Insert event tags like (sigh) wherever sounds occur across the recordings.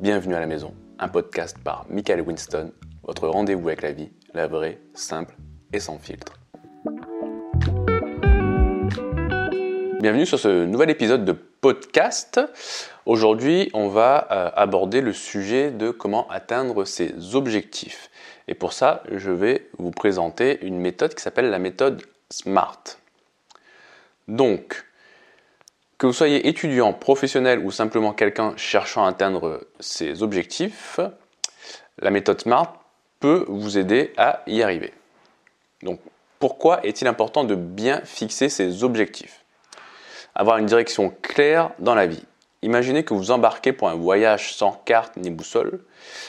Bienvenue à la maison, un podcast par Michael Winston, votre rendez-vous avec la vie, la vraie, simple et sans filtre. Bienvenue sur ce nouvel épisode de podcast. Aujourd'hui, on va euh, aborder le sujet de comment atteindre ses objectifs. Et pour ça, je vais vous présenter une méthode qui s'appelle la méthode SMART. Donc, que vous soyez étudiant, professionnel ou simplement quelqu'un cherchant à atteindre ses objectifs, la méthode SMART peut vous aider à y arriver. Donc, pourquoi est-il important de bien fixer ses objectifs? Avoir une direction claire dans la vie. Imaginez que vous embarquez pour un voyage sans carte ni boussole.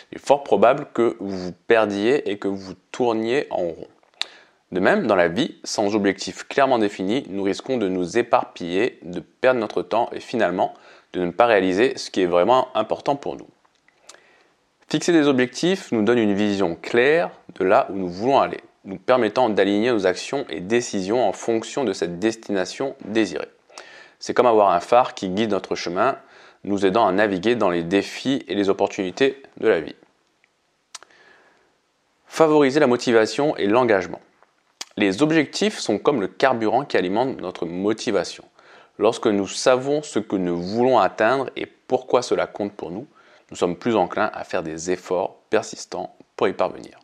Il est fort probable que vous vous perdiez et que vous tourniez en rond. De même, dans la vie, sans objectif clairement défini, nous risquons de nous éparpiller, de perdre notre temps et finalement de ne pas réaliser ce qui est vraiment important pour nous. Fixer des objectifs nous donne une vision claire de là où nous voulons aller, nous permettant d'aligner nos actions et décisions en fonction de cette destination désirée. C'est comme avoir un phare qui guide notre chemin, nous aidant à naviguer dans les défis et les opportunités de la vie. Favoriser la motivation et l'engagement. Les objectifs sont comme le carburant qui alimente notre motivation. Lorsque nous savons ce que nous voulons atteindre et pourquoi cela compte pour nous, nous sommes plus enclins à faire des efforts persistants pour y parvenir.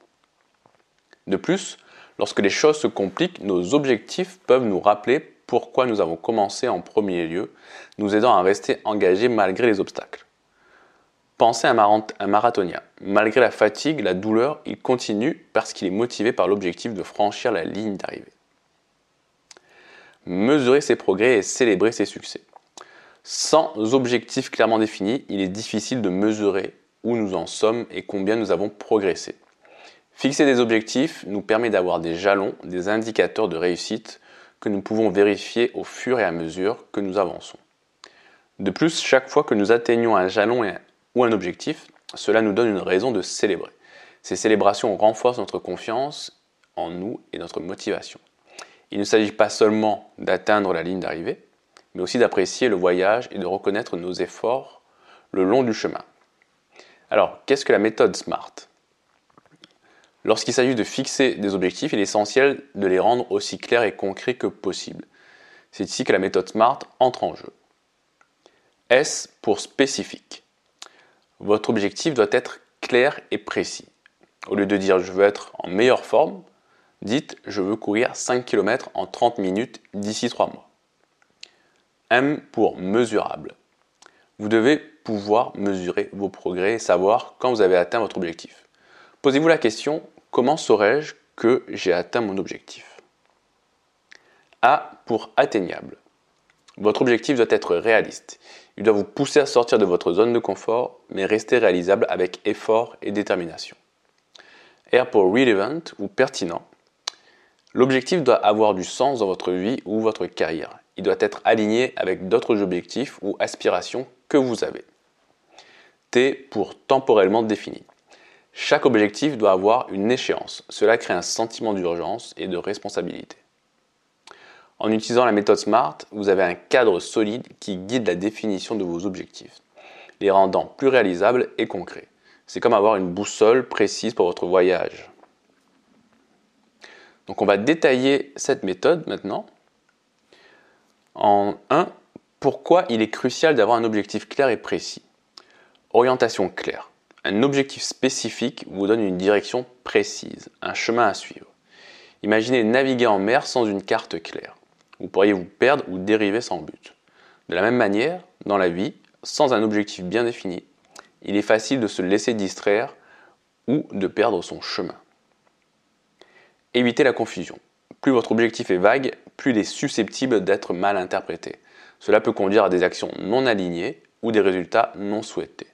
De plus, lorsque les choses se compliquent, nos objectifs peuvent nous rappeler pourquoi nous avons commencé en premier lieu, nous aidant à rester engagés malgré les obstacles. Pensez à un marathonien. Malgré la fatigue, la douleur, il continue parce qu'il est motivé par l'objectif de franchir la ligne d'arrivée. Mesurer ses progrès et célébrer ses succès. Sans objectif clairement défini, il est difficile de mesurer où nous en sommes et combien nous avons progressé. Fixer des objectifs nous permet d'avoir des jalons, des indicateurs de réussite que nous pouvons vérifier au fur et à mesure que nous avançons. De plus, chaque fois que nous atteignons un jalon et ou un objectif, cela nous donne une raison de célébrer. Ces célébrations renforcent notre confiance en nous et notre motivation. Il ne s'agit pas seulement d'atteindre la ligne d'arrivée, mais aussi d'apprécier le voyage et de reconnaître nos efforts le long du chemin. Alors, qu'est-ce que la méthode SMART? Lorsqu'il s'agit de fixer des objectifs, il est essentiel de les rendre aussi clairs et concrets que possible. C'est ici que la méthode SMART entre en jeu. S pour spécifique. Votre objectif doit être clair et précis. Au lieu de dire je veux être en meilleure forme, dites je veux courir 5 km en 30 minutes d'ici 3 mois. M pour mesurable. Vous devez pouvoir mesurer vos progrès et savoir quand vous avez atteint votre objectif. Posez-vous la question comment saurais-je que j'ai atteint mon objectif? A pour atteignable. Votre objectif doit être réaliste. Il doit vous pousser à sortir de votre zone de confort, mais rester réalisable avec effort et détermination. R pour relevant ou pertinent. L'objectif doit avoir du sens dans votre vie ou votre carrière. Il doit être aligné avec d'autres objectifs ou aspirations que vous avez. T pour temporellement défini. Chaque objectif doit avoir une échéance. Cela crée un sentiment d'urgence et de responsabilité. En utilisant la méthode SMART, vous avez un cadre solide qui guide la définition de vos objectifs, les rendant plus réalisables et concrets. C'est comme avoir une boussole précise pour votre voyage. Donc on va détailler cette méthode maintenant. En 1, pourquoi il est crucial d'avoir un objectif clair et précis? Orientation claire. Un objectif spécifique vous donne une direction précise, un chemin à suivre. Imaginez naviguer en mer sans une carte claire. Vous pourriez vous perdre ou dériver sans but. De la même manière, dans la vie, sans un objectif bien défini, il est facile de se laisser distraire ou de perdre son chemin. Évitez la confusion. Plus votre objectif est vague, plus il est susceptible d'être mal interprété. Cela peut conduire à des actions non alignées ou des résultats non souhaités.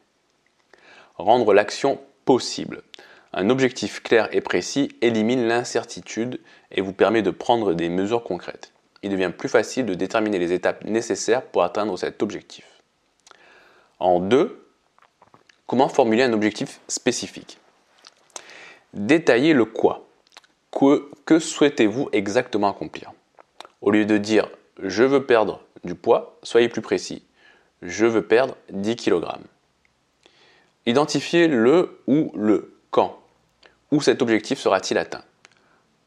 Rendre l'action possible. Un objectif clair et précis élimine l'incertitude et vous permet de prendre des mesures concrètes il devient plus facile de déterminer les étapes nécessaires pour atteindre cet objectif. En deux, comment formuler un objectif spécifique? Détaillez le quoi. Que, que souhaitez-vous exactement accomplir? Au lieu de dire je veux perdre du poids, soyez plus précis. Je veux perdre 10 kg. Identifiez le ou le quand. Où cet objectif sera-t-il atteint?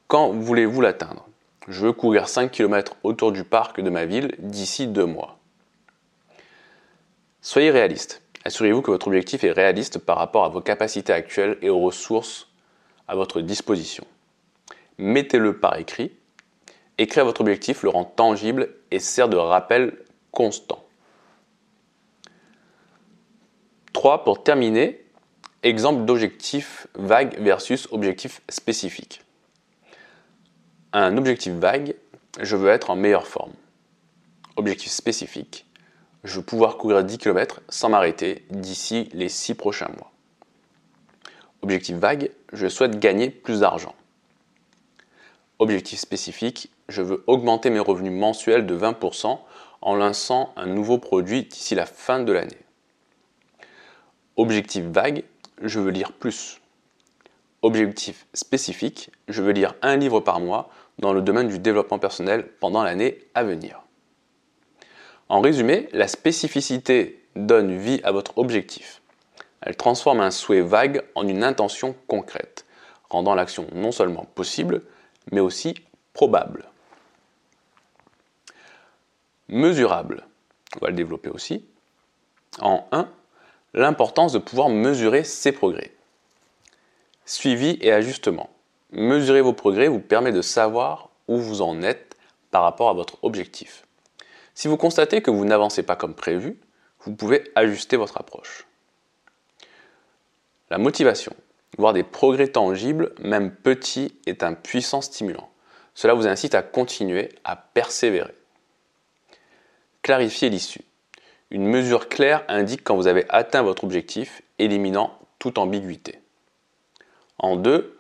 Quand voulez-vous l'atteindre? Je veux courir 5 km autour du parc de ma ville d'ici deux mois. Soyez réaliste. Assurez-vous que votre objectif est réaliste par rapport à vos capacités actuelles et aux ressources à votre disposition. Mettez-le par écrit. Écrire votre objectif le rend tangible et sert de rappel constant. 3. Pour terminer, exemple d'objectif vague versus objectif spécifique. Un objectif vague, je veux être en meilleure forme. Objectif spécifique, je veux pouvoir courir 10 km sans m'arrêter d'ici les 6 prochains mois. Objectif vague, je souhaite gagner plus d'argent. Objectif spécifique, je veux augmenter mes revenus mensuels de 20% en lançant un nouveau produit d'ici la fin de l'année. Objectif vague, je veux lire plus. Objectif spécifique, je veux lire un livre par mois dans le domaine du développement personnel pendant l'année à venir. En résumé, la spécificité donne vie à votre objectif. Elle transforme un souhait vague en une intention concrète, rendant l'action non seulement possible, mais aussi probable. Mesurable, on va le développer aussi. En 1, l'importance de pouvoir mesurer ses progrès. Suivi et ajustement. Mesurer vos progrès vous permet de savoir où vous en êtes par rapport à votre objectif. Si vous constatez que vous n'avancez pas comme prévu, vous pouvez ajuster votre approche. La motivation, voir des progrès tangibles, même petits, est un puissant stimulant. Cela vous incite à continuer, à persévérer. Clarifier l'issue. Une mesure claire indique quand vous avez atteint votre objectif, éliminant toute ambiguïté. En deux,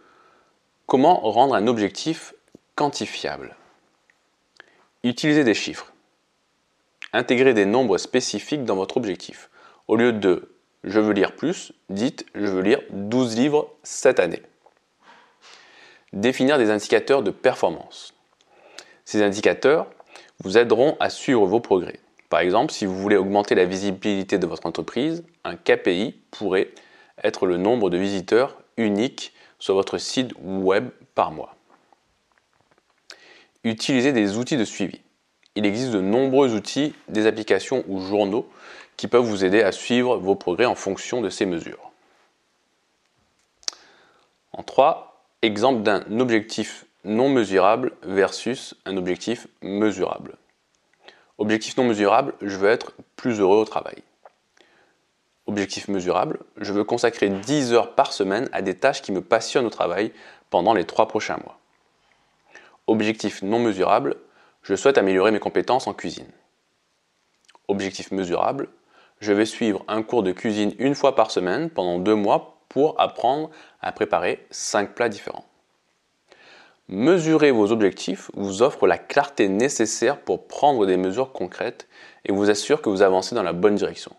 comment rendre un objectif quantifiable? Utilisez des chiffres. Intégrez des nombres spécifiques dans votre objectif. Au lieu de je veux lire plus, dites je veux lire 12 livres cette année. Définir des indicateurs de performance. Ces indicateurs vous aideront à suivre vos progrès. Par exemple, si vous voulez augmenter la visibilité de votre entreprise, un KPI pourrait être le nombre de visiteurs uniques sur votre site web par mois. Utilisez des outils de suivi il existe de nombreux outils, des applications ou journaux qui peuvent vous aider à suivre vos progrès en fonction de ces mesures. En 3, exemple d'un objectif non mesurable versus un objectif mesurable. Objectif non mesurable, je veux être plus heureux au travail. Objectif mesurable, je veux consacrer 10 heures par semaine à des tâches qui me passionnent au travail pendant les 3 prochains mois. Objectif non mesurable, je souhaite améliorer mes compétences en cuisine. Objectif mesurable, je vais suivre un cours de cuisine une fois par semaine pendant deux mois pour apprendre à préparer cinq plats différents. Mesurer vos objectifs vous offre la clarté nécessaire pour prendre des mesures concrètes et vous assure que vous avancez dans la bonne direction.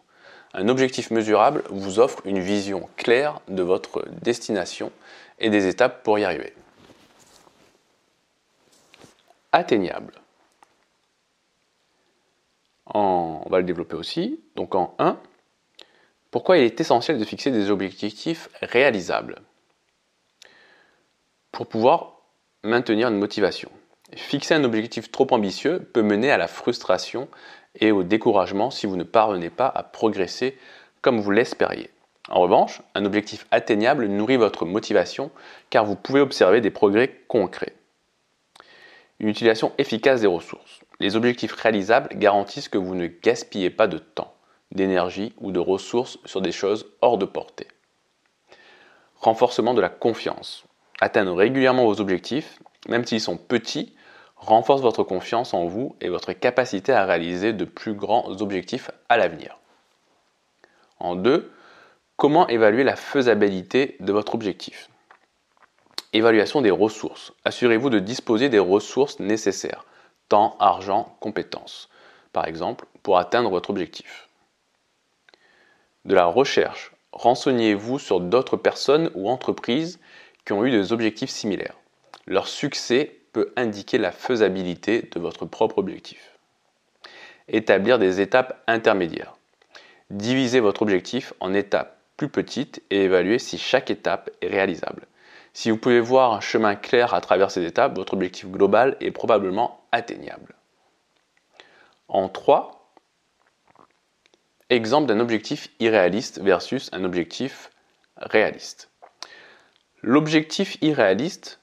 Un objectif mesurable vous offre une vision claire de votre destination et des étapes pour y arriver. Atteignable on va le développer aussi. Donc en 1, pourquoi il est essentiel de fixer des objectifs réalisables Pour pouvoir maintenir une motivation? Fixer un objectif trop ambitieux peut mener à la frustration et au découragement si vous ne parvenez pas à progresser comme vous l'espériez. En revanche, un objectif atteignable nourrit votre motivation car vous pouvez observer des progrès concrets. Une utilisation efficace des ressources. Les objectifs réalisables garantissent que vous ne gaspillez pas de temps, d'énergie ou de ressources sur des choses hors de portée. Renforcement de la confiance. Atteindre régulièrement vos objectifs, même s'ils sont petits, renforce votre confiance en vous et votre capacité à réaliser de plus grands objectifs à l'avenir. En deux, comment évaluer la faisabilité de votre objectif? Évaluation des ressources. Assurez-vous de disposer des ressources nécessaires, temps, argent, compétences, par exemple, pour atteindre votre objectif. De la recherche. Renseignez-vous sur d'autres personnes ou entreprises qui ont eu des objectifs similaires. Leur succès peut indiquer la faisabilité de votre propre objectif. Établir des étapes intermédiaires. Divisez votre objectif en étapes plus petites et évaluer si chaque étape est réalisable. Si vous pouvez voir un chemin clair à travers ces étapes, votre objectif global est probablement atteignable. En 3, exemple d'un objectif irréaliste versus un objectif réaliste. L'objectif irréaliste,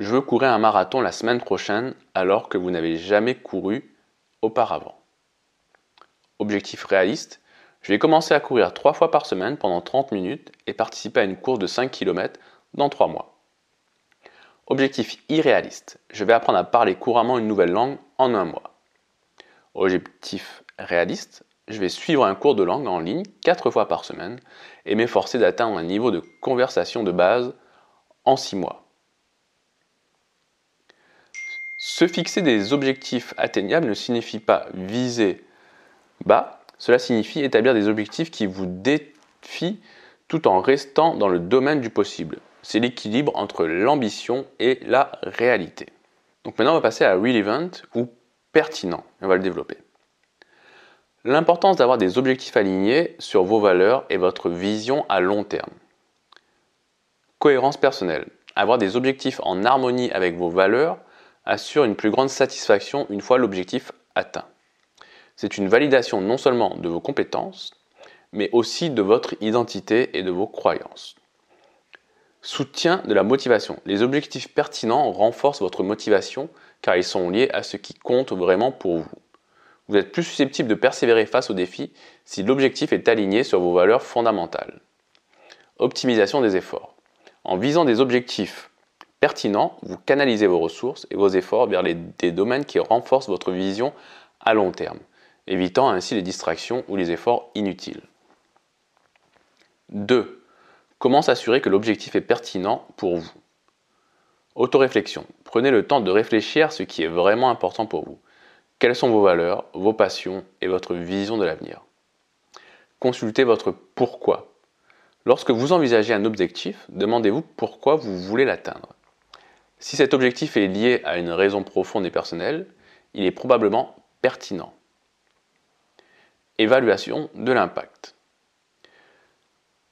je veux courir un marathon la semaine prochaine alors que vous n'avez jamais couru auparavant. Objectif réaliste, je vais commencer à courir 3 fois par semaine pendant 30 minutes et participer à une course de 5 km dans 3 mois. Objectif irréaliste. Je vais apprendre à parler couramment une nouvelle langue en un mois. Objectif réaliste. Je vais suivre un cours de langue en ligne 4 fois par semaine et m'efforcer d'atteindre un niveau de conversation de base en 6 mois. Se fixer des objectifs atteignables ne signifie pas viser bas, cela signifie établir des objectifs qui vous défient tout en restant dans le domaine du possible c'est l'équilibre entre l'ambition et la réalité. Donc maintenant, on va passer à relevant ou pertinent. On va le développer. L'importance d'avoir des objectifs alignés sur vos valeurs et votre vision à long terme. Cohérence personnelle. Avoir des objectifs en harmonie avec vos valeurs assure une plus grande satisfaction une fois l'objectif atteint. C'est une validation non seulement de vos compétences, mais aussi de votre identité et de vos croyances. Soutien de la motivation. Les objectifs pertinents renforcent votre motivation car ils sont liés à ce qui compte vraiment pour vous. Vous êtes plus susceptible de persévérer face aux défis si l'objectif est aligné sur vos valeurs fondamentales. Optimisation des efforts. En visant des objectifs pertinents, vous canalisez vos ressources et vos efforts vers des domaines qui renforcent votre vision à long terme, évitant ainsi les distractions ou les efforts inutiles. 2. Comment s'assurer que l'objectif est pertinent pour vous? Autoréflexion. Prenez le temps de réfléchir à ce qui est vraiment important pour vous. Quelles sont vos valeurs, vos passions et votre vision de l'avenir? Consultez votre pourquoi. Lorsque vous envisagez un objectif, demandez-vous pourquoi vous voulez l'atteindre. Si cet objectif est lié à une raison profonde et personnelle, il est probablement pertinent. Évaluation de l'impact.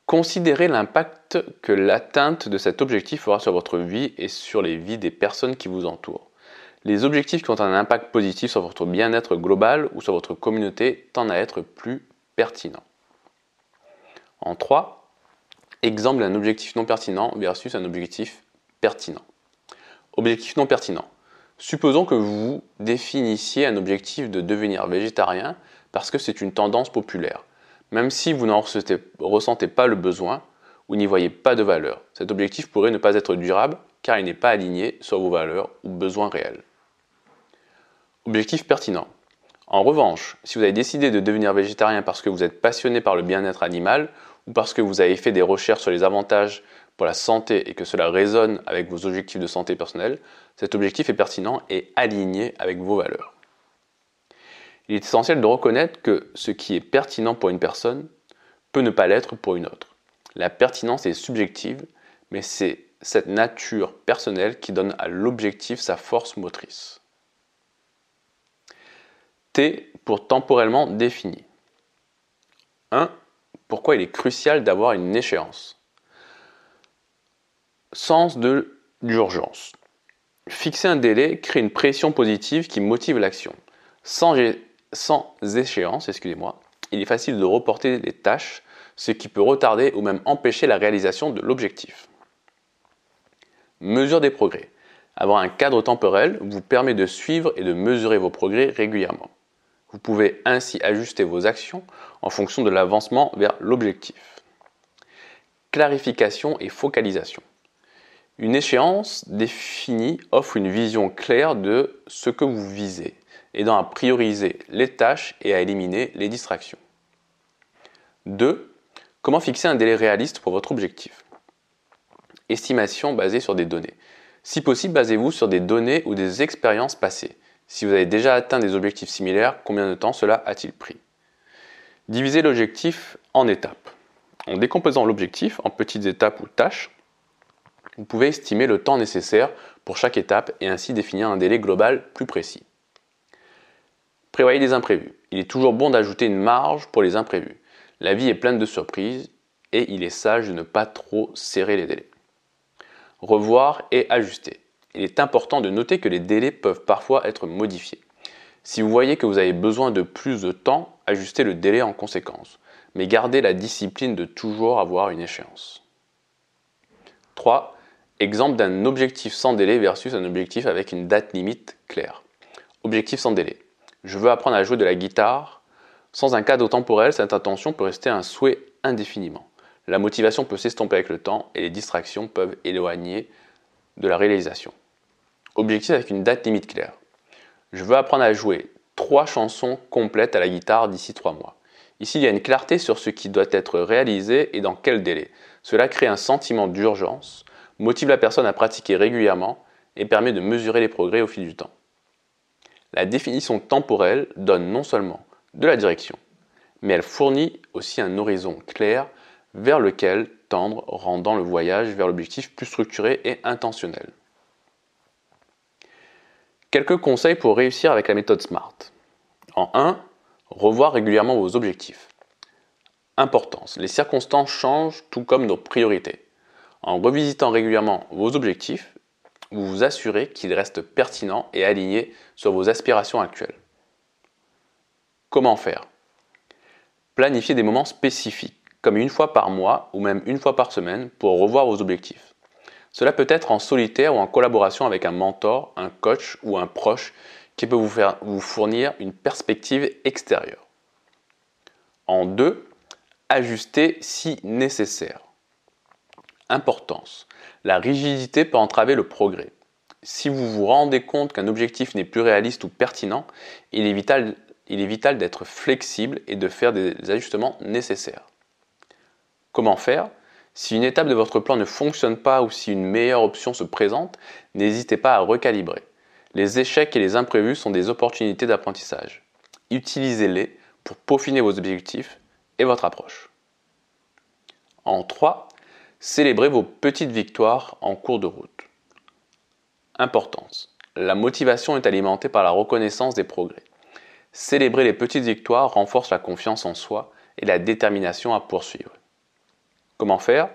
Considérez l'impact que l'atteinte de cet objectif aura sur votre vie et sur les vies des personnes qui vous entourent. Les objectifs qui ont un impact positif sur votre bien-être global ou sur votre communauté tendent à être plus pertinents. En 3, exemple d'un objectif non pertinent versus un objectif pertinent. Objectif non pertinent. Supposons que vous définissiez un objectif de devenir végétarien parce que c'est une tendance populaire. Même si vous n'en ressentez pas le besoin ou n'y voyez pas de valeur, cet objectif pourrait ne pas être durable car il n'est pas aligné sur vos valeurs ou besoins réels. Objectif pertinent. En revanche, si vous avez décidé de devenir végétarien parce que vous êtes passionné par le bien-être animal ou parce que vous avez fait des recherches sur les avantages pour la santé et que cela résonne avec vos objectifs de santé personnelle, cet objectif est pertinent et aligné avec vos valeurs. Il est essentiel de reconnaître que ce qui est pertinent pour une personne peut ne pas l'être pour une autre. La pertinence est subjective, mais c'est cette nature personnelle qui donne à l'objectif sa force motrice. T pour temporellement défini. 1. Pourquoi il est crucial d'avoir une échéance? Sens de l'urgence. Fixer un délai crée une pression positive qui motive l'action. Sans, échéance, excusez-moi, il est facile de reporter les tâches, ce qui peut retarder ou même empêcher la réalisation de l'objectif. Mesure des progrès. Avoir un cadre temporel vous permet de suivre et de mesurer vos progrès régulièrement. Vous pouvez ainsi ajuster vos actions en fonction de l'avancement vers l'objectif. Clarification et focalisation. Une échéance définie offre une vision claire de ce que vous visez aidant à prioriser les tâches et à éliminer les distractions. 2. Comment fixer un délai réaliste pour votre objectif? Estimation basée sur des données. Si possible, basez-vous sur des données ou des expériences passées. Si vous avez déjà atteint des objectifs similaires, combien de temps cela a-t-il pris? Divisez l'objectif en étapes. En décomposant l'objectif en petites étapes ou tâches, vous pouvez estimer le temps nécessaire pour chaque étape et ainsi définir un délai global plus précis. Prévoyez des imprévus. Il est toujours bon d'ajouter une marge pour les imprévus. La vie est pleine de surprises. et il est sage de ne pas trop serrer les délais. Revoir et ajuster. Il est important de noter que les délais peuvent parfois être modifiés. Si vous voyez que vous avez besoin de plus de temps, ajustez le délai en conséquence, mais gardez la discipline de toujours avoir une échéance. 3. Exemple d'un objectif sans délai versus un objectif avec une date limite claire. Objectif sans délai. Je veux apprendre à jouer de la guitare. Sans un cadre temporel, cette intention peut rester un souhait indéfiniment. La motivation peut s'estomper avec le temps et les distractions peuvent éloigner de la réalisation. Objectif avec une date limite claire. Je veux apprendre à jouer trois chansons complètes à la guitare d'ici trois mois. Ici, il y a une clarté sur ce qui doit être réalisé et dans quel délai. Cela crée un sentiment d'urgence motive la personne à pratiquer régulièrement et permet de mesurer les progrès au fil du temps. La définition temporelle donne non seulement de la direction, mais elle fournit aussi un horizon clair vers lequel tendre, rendant le voyage vers l'objectif plus structuré et intentionnel. Quelques conseils pour réussir avec la méthode SMART. En 1, revoir régulièrement vos objectifs. Importance. Les circonstances changent tout comme nos priorités. En revisitant régulièrement vos objectifs, vous vous assurez qu'ils restent pertinents et alignés sur vos aspirations actuelles. Comment faire? Planifiez des moments spécifiques, comme une fois par mois ou même une fois par semaine, pour revoir vos objectifs. Cela peut être en solitaire ou en collaboration avec un mentor, un coach ou un proche qui peut vous, fournir une perspective extérieure. En deux, ajustez si nécessaire. Importance. La rigidité peut entraver le progrès. Si vous vous rendez compte qu'un objectif n'est plus réaliste ou pertinent, il est vital, d'être flexible et de faire des ajustements nécessaires. Comment faire? Si une étape de votre plan ne fonctionne pas ou si une meilleure option se présente, n'hésitez pas à recalibrer. Les échecs et les imprévus sont des opportunités d'apprentissage. Utilisez-les pour peaufiner vos objectifs et votre approche. En 3, Célébrez vos petites victoires en cours de route. Importance. La motivation est alimentée par la reconnaissance des progrès. Célébrer les petites victoires renforce la confiance en soi et la détermination à poursuivre. Comment faire?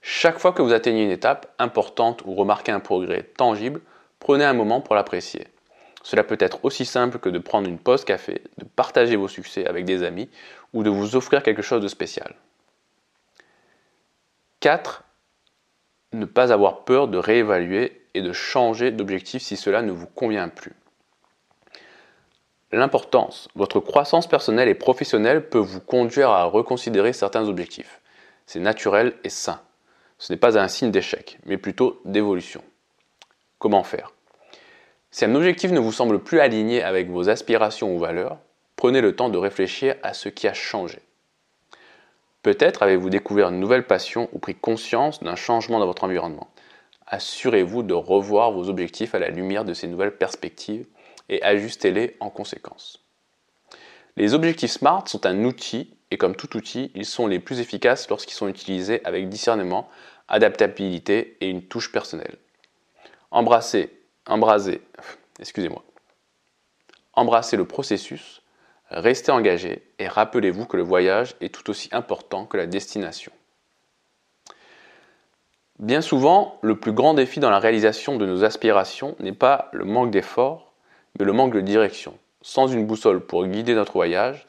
Chaque fois que vous atteignez une étape importante ou remarquez un progrès tangible, prenez un moment pour l'apprécier. Cela peut être aussi simple que de prendre une pause café, de partager vos succès avec des amis ou de vous offrir quelque chose de spécial. 4. Ne pas avoir peur de réévaluer et de changer d'objectif si cela ne vous convient plus. L'importance, votre croissance personnelle et professionnelle peut vous conduire à reconsidérer certains objectifs. C'est naturel et sain. Ce n'est pas un signe d'échec, mais plutôt d'évolution. Comment faire? Si un objectif ne vous semble plus aligné avec vos aspirations ou valeurs, prenez le temps de réfléchir à ce qui a changé. Peut-être avez-vous découvert une nouvelle passion ou pris conscience d'un changement dans votre environnement. Assurez-vous de revoir vos objectifs à la lumière de ces nouvelles perspectives et ajustez-les en conséquence. Les objectifs SMART sont un outil et comme tout outil, ils sont les plus efficaces lorsqu'ils sont utilisés avec discernement, adaptabilité et une touche personnelle. Embrassez, embrasez, (laughs) excusez-moi. Embrassez le processus Restez engagé et rappelez-vous que le voyage est tout aussi important que la destination. Bien souvent, le plus grand défi dans la réalisation de nos aspirations n'est pas le manque d'effort, mais le manque de direction. Sans une boussole pour guider notre voyage,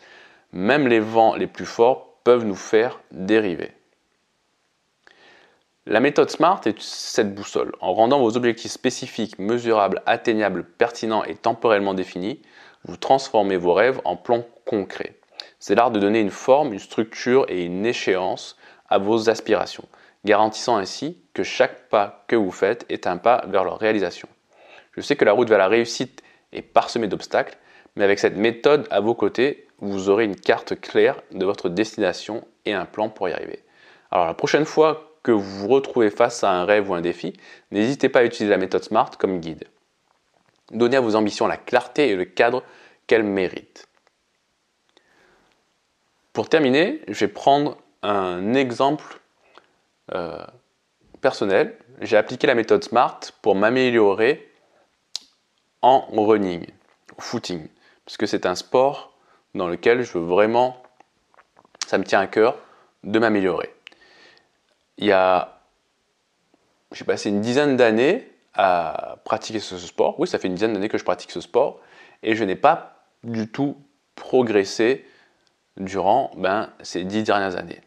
même les vents les plus forts peuvent nous faire dériver. La méthode SMART est cette boussole. En rendant vos objectifs spécifiques, mesurables, atteignables, pertinents et temporellement définis, vous transformez vos rêves en plans concrets. C'est l'art de donner une forme, une structure et une échéance à vos aspirations, garantissant ainsi que chaque pas que vous faites est un pas vers leur réalisation. Je sais que la route vers la réussite est parsemée d'obstacles, mais avec cette méthode à vos côtés, vous aurez une carte claire de votre destination et un plan pour y arriver. Alors la prochaine fois que vous vous retrouvez face à un rêve ou un défi, n'hésitez pas à utiliser la méthode SMART comme guide. Donnez à vos ambitions la clarté et le cadre qu'elles méritent. Pour terminer, je vais prendre un exemple euh, personnel. J'ai appliqué la méthode SMART pour m'améliorer en running, footing, puisque c'est un sport dans lequel je veux vraiment, ça me tient à cœur de m'améliorer. il y a, j'ai passé une dizaine d'années à pratiquer ce sport. Oui, ça fait une dizaine d'années que je pratique ce sport et je n'ai pas du tout progressé durant ben, ces dix dernières années.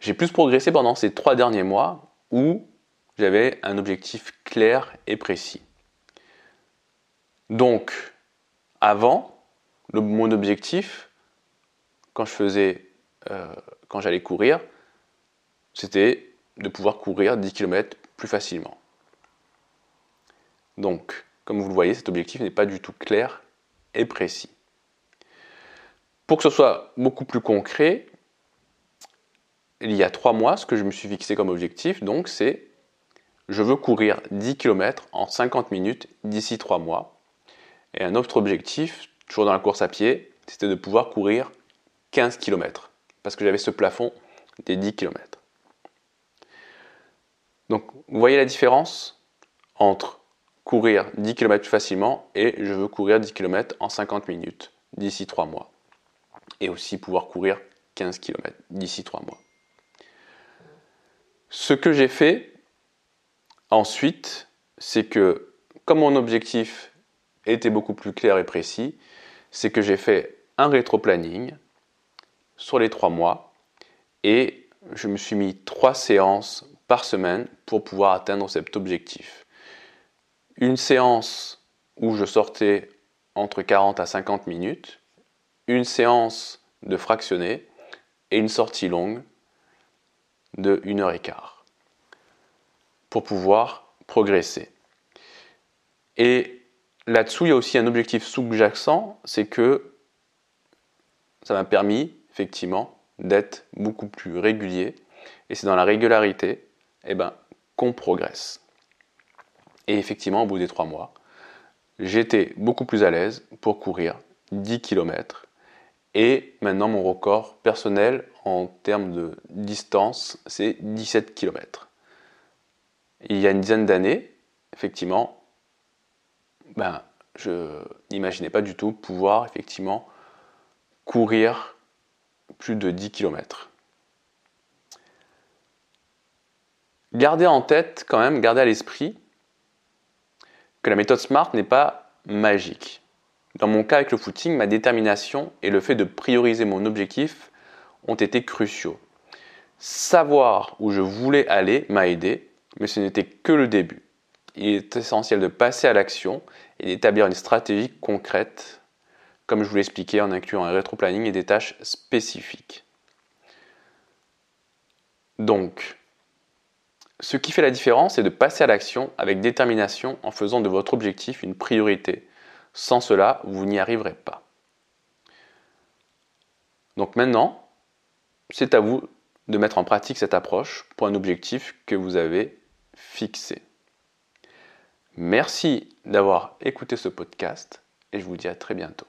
J'ai plus progressé pendant ces trois derniers mois où j'avais un objectif clair et précis. Donc, avant, mon objectif, quand je faisais, euh, quand j'allais courir, c'était de pouvoir courir 10 km plus facilement. Donc, comme vous le voyez, cet objectif n'est pas du tout clair et précis. Pour que ce soit beaucoup plus concret, il y a trois mois, ce que je me suis fixé comme objectif, donc, c'est je veux courir 10 km en 50 minutes d'ici trois mois. Et un autre objectif, toujours dans la course à pied, c'était de pouvoir courir 15 km, parce que j'avais ce plafond des 10 km. Donc, vous voyez la différence entre courir 10 km facilement et je veux courir 10 km en 50 minutes d'ici 3 mois. Et aussi pouvoir courir 15 km d'ici 3 mois. Ce que j'ai fait ensuite, c'est que comme mon objectif était beaucoup plus clair et précis, c'est que j'ai fait un rétro-planning sur les 3 mois et je me suis mis 3 séances par semaine pour pouvoir atteindre cet objectif. Une séance où je sortais entre 40 à 50 minutes, une séance de fractionné et une sortie longue de 1 heure et quart pour pouvoir progresser. Et là-dessous, il y a aussi un objectif sous-jacent, c'est que ça m'a permis effectivement d'être beaucoup plus régulier. Et c'est dans la régularité eh ben, qu'on progresse. Et effectivement, au bout des trois mois, j'étais beaucoup plus à l'aise pour courir 10 km. Et maintenant, mon record personnel en termes de distance, c'est 17 km. Il y a une dizaine d'années, effectivement, ben, je n'imaginais pas du tout pouvoir effectivement courir plus de 10 km. Gardez en tête quand même, gardez à l'esprit que la méthode SMART n'est pas magique. Dans mon cas avec le footing, ma détermination et le fait de prioriser mon objectif ont été cruciaux. Savoir où je voulais aller m'a aidé, mais ce n'était que le début. Il est essentiel de passer à l'action et d'établir une stratégie concrète, comme je vous l'ai expliqué en incluant un rétro-planning et des tâches spécifiques. Donc, ce qui fait la différence, c'est de passer à l'action avec détermination en faisant de votre objectif une priorité. Sans cela, vous n'y arriverez pas. Donc maintenant, c'est à vous de mettre en pratique cette approche pour un objectif que vous avez fixé. Merci d'avoir écouté ce podcast et je vous dis à très bientôt.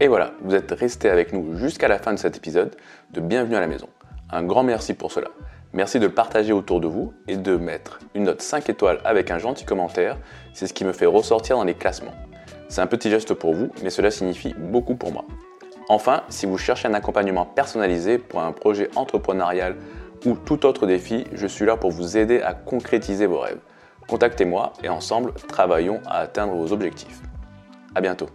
Et voilà, vous êtes resté avec nous jusqu'à la fin de cet épisode de Bienvenue à la maison. Un grand merci pour cela. Merci de partager autour de vous et de mettre une note 5 étoiles avec un gentil commentaire. C'est ce qui me fait ressortir dans les classements. C'est un petit geste pour vous, mais cela signifie beaucoup pour moi. Enfin, si vous cherchez un accompagnement personnalisé pour un projet entrepreneurial ou tout autre défi, je suis là pour vous aider à concrétiser vos rêves. Contactez-moi et ensemble, travaillons à atteindre vos objectifs. À bientôt.